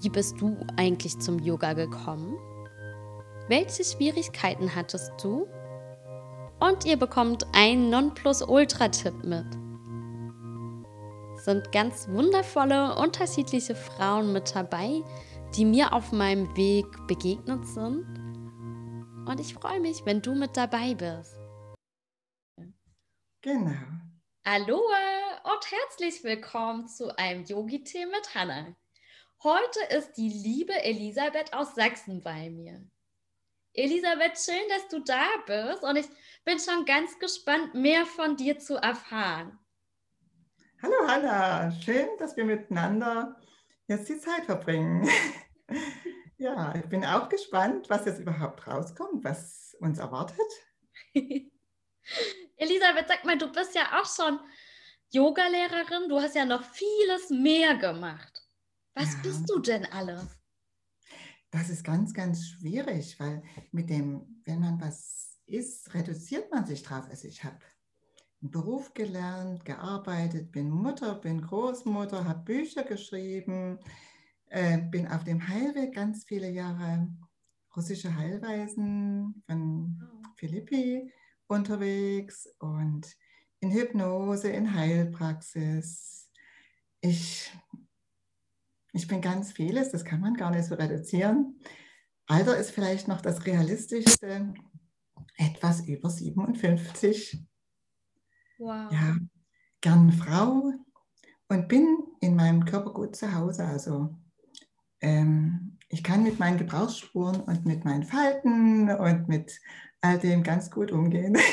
wie bist du eigentlich zum Yoga gekommen? Welche Schwierigkeiten hattest du? Und ihr bekommt einen Nonplusultra-Tipp mit. Es sind ganz wundervolle, unterschiedliche Frauen mit dabei, die mir auf meinem Weg begegnet sind. Und ich freue mich, wenn du mit dabei bist. Genau. Hallo und herzlich willkommen zu einem Yogi-Tee mit Hannah. Heute ist die liebe Elisabeth aus Sachsen bei mir. Elisabeth, schön, dass du da bist und ich bin schon ganz gespannt, mehr von dir zu erfahren. Hallo Hanna, schön, dass wir miteinander jetzt die Zeit verbringen. ja, ich bin auch gespannt, was jetzt überhaupt rauskommt, was uns erwartet. Elisabeth, sag mal, du bist ja auch schon Yogalehrerin, du hast ja noch vieles mehr gemacht. Was ja. bist du denn alles? Das ist ganz, ganz schwierig, weil mit dem, wenn man was ist, reduziert man sich drauf. Also ich habe einen Beruf gelernt, gearbeitet, bin Mutter, bin Großmutter, habe Bücher geschrieben, äh, bin auf dem Heilweg ganz viele Jahre russische Heilweisen von Philippi unterwegs und in Hypnose, in Heilpraxis. Ich ich bin ganz vieles, das kann man gar nicht so reduzieren. Alter ist vielleicht noch das realistischste, etwas über 57. Wow. Ja, gern Frau und bin in meinem Körper gut zu Hause. Also ähm, ich kann mit meinen Gebrauchsspuren und mit meinen Falten und mit all dem ganz gut umgehen.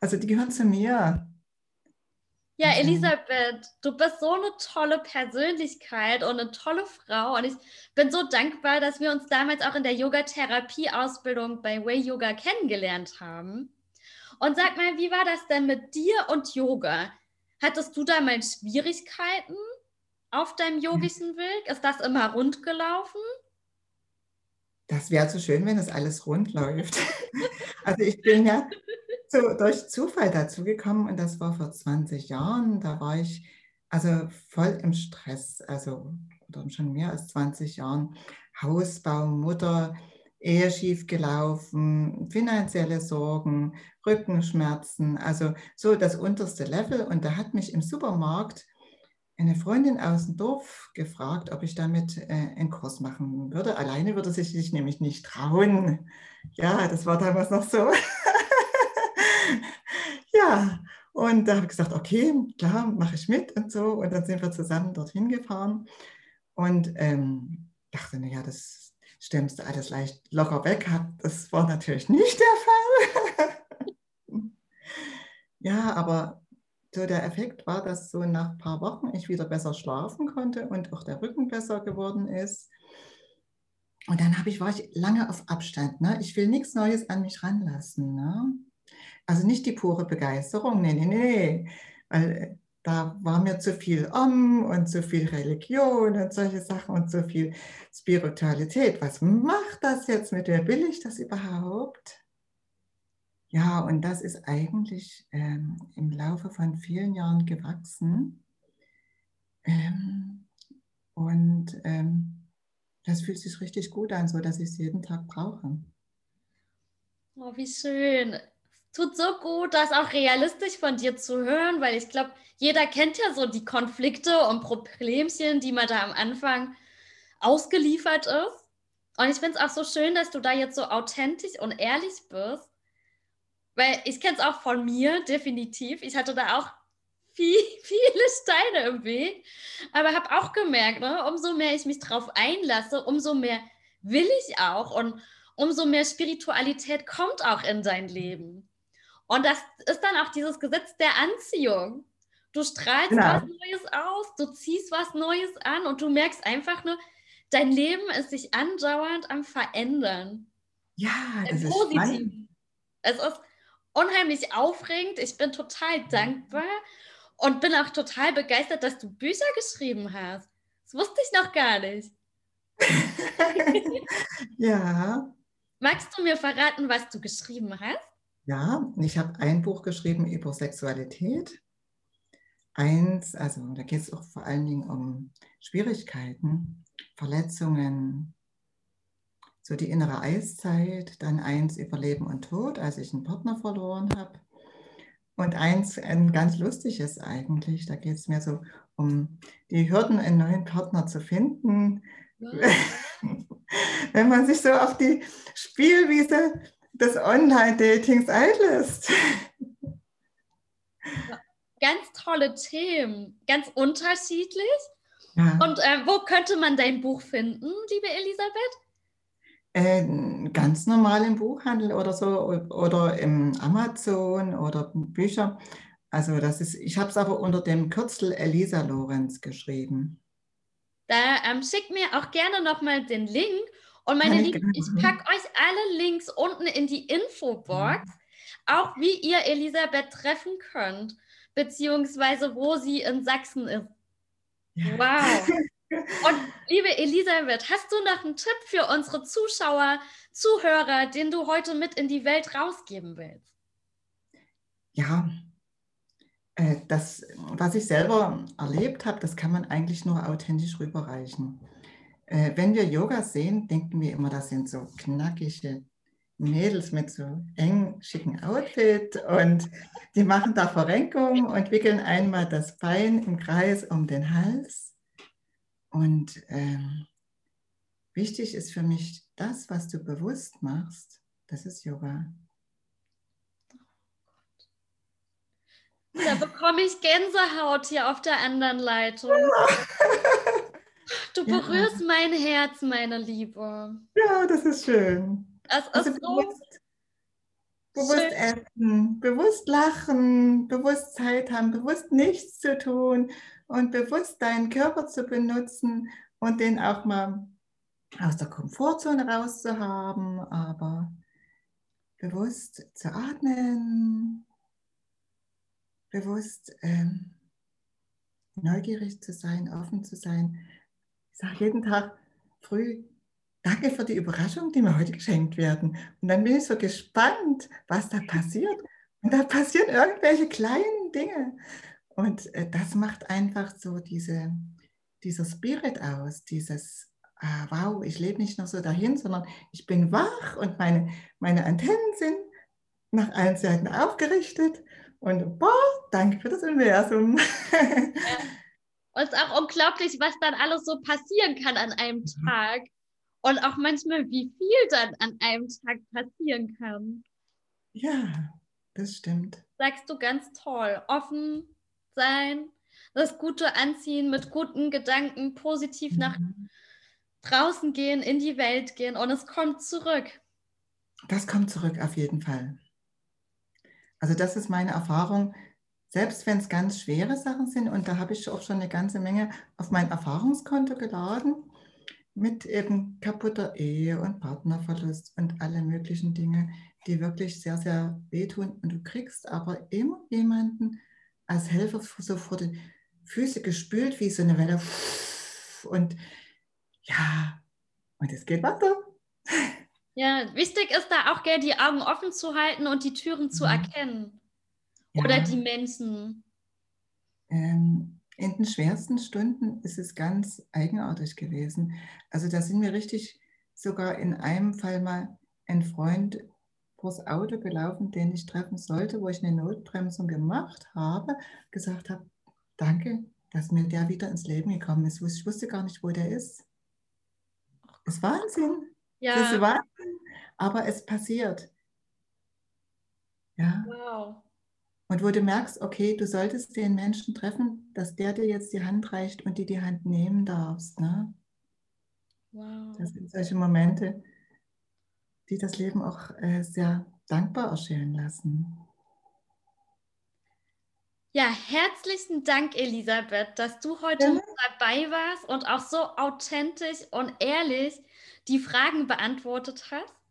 Also die gehören zu mir. Ja, mhm. Elisabeth, du bist so eine tolle Persönlichkeit und eine tolle Frau. Und ich bin so dankbar, dass wir uns damals auch in der Yoga-Therapie-Ausbildung bei Way Yoga kennengelernt haben. Und sag mal, wie war das denn mit dir und Yoga? Hattest du damals Schwierigkeiten auf deinem yogischen Weg? Ist das immer rund gelaufen? Das wäre so schön, wenn es alles rund läuft. also ich bin ja so durch Zufall dazu gekommen und das war vor 20 Jahren. Da war ich also voll im Stress, also schon mehr als 20 Jahren. Hausbau, Mutter, Ehe schief gelaufen, finanzielle Sorgen, Rückenschmerzen, also so das unterste Level. Und da hat mich im Supermarkt eine Freundin aus dem Dorf gefragt, ob ich damit äh, einen Kurs machen würde. Alleine würde sie sich nämlich nicht trauen. Ja, das war damals noch so. ja, und da habe ich gesagt, okay, klar, mache ich mit und so. Und dann sind wir zusammen dorthin gefahren und ähm, dachte, naja, das stemmst du alles leicht locker weg. Das war natürlich nicht der Fall. ja, aber so der Effekt war, dass so nach ein paar Wochen ich wieder besser schlafen konnte und auch der Rücken besser geworden ist. Und dann ich, war ich lange auf Abstand. Ne? Ich will nichts Neues an mich ranlassen. Ne? Also nicht die pure Begeisterung, nee, nee, nee. Weil äh, da war mir zu viel Om und zu viel Religion und solche Sachen und zu viel Spiritualität. Was macht das jetzt mit mir? Will ich das überhaupt? Ja, und das ist eigentlich ähm, im Laufe von vielen Jahren gewachsen. Ähm, und ähm, das fühlt sich richtig gut an, so dass ich es jeden Tag brauche. Oh, wie schön tut so gut, das auch realistisch von dir zu hören, weil ich glaube, jeder kennt ja so die Konflikte und Problemchen, die man da am Anfang ausgeliefert ist. Und ich finde es auch so schön, dass du da jetzt so authentisch und ehrlich bist. Weil ich kenne es auch von mir, definitiv. Ich hatte da auch viel, viele Steine im Weg. Aber habe auch gemerkt, ne, umso mehr ich mich drauf einlasse, umso mehr will ich auch. Und umso mehr Spiritualität kommt auch in dein Leben. Und das ist dann auch dieses Gesetz der Anziehung. Du strahlst genau. was Neues aus, du ziehst was Neues an und du merkst einfach nur, dein Leben ist sich andauernd am Verändern. Ja, das Im ist Positiven. spannend. Es ist unheimlich aufregend. Ich bin total dankbar und bin auch total begeistert, dass du Bücher geschrieben hast. Das wusste ich noch gar nicht. ja, Magst du mir verraten, was du geschrieben hast? Ja, ich habe ein Buch geschrieben über Sexualität. Eins, also da geht es auch vor allen Dingen um Schwierigkeiten, Verletzungen, so die innere Eiszeit. Dann eins über Leben und Tod, als ich einen Partner verloren habe. Und eins, ein ganz lustiges eigentlich, da geht es mir so um die Hürden, einen neuen Partner zu finden, wenn man sich so auf die Spielwiese des Online-Datings einlässt. Ganz tolle Themen, ganz unterschiedlich. Ja, Und äh, wo könnte man dein Buch finden, liebe Elisabeth? äh, ganz normal im Buchhandel oder so oder im Amazon oder Bücher. Also das ist, ich habe es aber unter dem Kürzel Elisa Lorenz geschrieben. Da ähm, schickt mir auch gerne nochmal den Link. Und meine Lieben, ich packe euch alle Links unten in die Infobox, auch wie ihr Elisabeth treffen könnt, beziehungsweise wo sie in Sachsen ist. Wow. Und liebe Elisabeth, hast du noch einen Tipp für unsere Zuschauer, Zuhörer, den du heute mit in die Welt rausgeben willst? Ja, äh, das, was ich selber erlebt habe, das kann man eigentlich nur authentisch rüberreichen. Äh, Wenn wir Yoga sehen, denken wir immer, das sind so knackige Mädels mit so eng schicken Outfit und die machen da Verrenkung und wickeln einmal das Bein im Kreis um den Hals. Und ähm, wichtig ist für mich, das, was du bewusst machst, das ist Yoga. Da bekomme ich Gänsehaut hier auf der anderen Leitung. Du Ja. berührst mein Herz, meine Liebe. Ja, das ist schön. Es Also ist so bewusst, bewusst essen, bewusst lachen, bewusst Zeit haben, bewusst nichts zu tun und bewusst deinen Körper zu benutzen und den auch mal aus der Komfortzone rauszuhaben, aber bewusst zu atmen, bewusst ähm, neugierig zu sein, offen zu sein. Ich sage jeden Tag früh, danke für die Überraschung, die mir heute geschenkt werden. Und dann bin ich so gespannt, was da passiert. Und da passieren irgendwelche kleinen Dinge. Und äh, das macht einfach so diese, dieser Spirit aus, dieses, ah, wow, ich lebe nicht nur so dahin, sondern ich bin wach und meine, meine Antennen sind nach allen Seiten aufgerichtet. Und boah, danke für das Universum. Und es ist auch unglaublich, was dann alles so passieren kann an einem Mhm. Tag. Und auch manchmal, wie viel dann an einem Tag passieren kann. ja, das stimmt. Sagst du ganz toll. Offen sein, das Gute anziehen, mit guten Gedanken positiv nach Mhm. draußen gehen, in die Welt gehen und es kommt zurück. Das kommt zurück auf jeden Fall. Also das ist meine Erfahrung, selbst wenn es ganz schwere Sachen sind, und da habe ich auch schon eine ganze Menge auf mein Erfahrungskonto geladen, mit eben kaputter Ehe und Partnerverlust und alle möglichen Dinge, die wirklich sehr, sehr wehtun. Und du kriegst aber immer jemanden als Helfer so vor die Füße gespült, wie so eine Welle. Und ja, und es geht weiter. Ja, wichtig ist da auch, gell, die Augen offen zu halten und die Türen zu Mhm. erkennen. Ja. Oder die Menschen. Ähm, in den schwersten Stunden ist es ganz eigenartig gewesen. Also da sind mir richtig sogar in einem Fall mal ein Freund vors Auto gelaufen, den ich treffen sollte, wo ich eine Notbremsung gemacht habe, gesagt habe, danke, dass mir der wieder ins Leben gekommen ist. Ich wusste gar nicht, wo der ist. Das ist Wahnsinn. Das ist Ja, Wahnsinn. Aber es passiert. Ja. wow. Und wo du merkst, okay, du solltest den Menschen treffen, dass der dir jetzt die Hand reicht und die die Hand nehmen darfst. Ne? Wow. Das sind solche Momente, die das Leben auch äh, sehr dankbar erscheinen lassen. Ja, herzlichen Dank, Elisabeth, dass du heute Ja. dabei warst und auch so authentisch und ehrlich die Fragen beantwortet hast.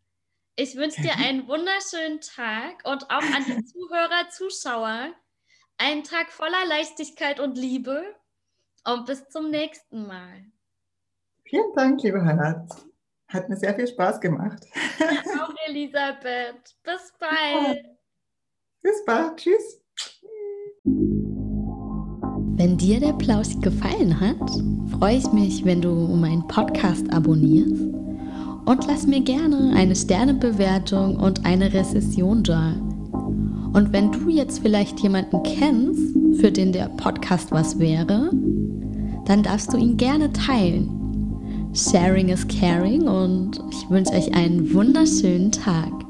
Ich wünsche dir Gerne. einen wunderschönen Tag und auch an die Zuhörer, Zuschauer einen Tag voller Leichtigkeit und Liebe und bis zum nächsten Mal. Vielen Dank, liebe Hannah. Hat mir sehr viel Spaß gemacht. Auch Elisabeth. Bis bald. Bis bald. Tschüss. Wenn dir der Plausch gefallen hat, freue ich mich, wenn du meinen Podcast abonnierst und lass mir gerne eine Sternebewertung und eine Rezession da. Und wenn du jetzt vielleicht jemanden kennst, für den der Podcast was wäre, dann darfst du ihn gerne teilen. Sharing is caring und ich wünsche euch einen wunderschönen Tag.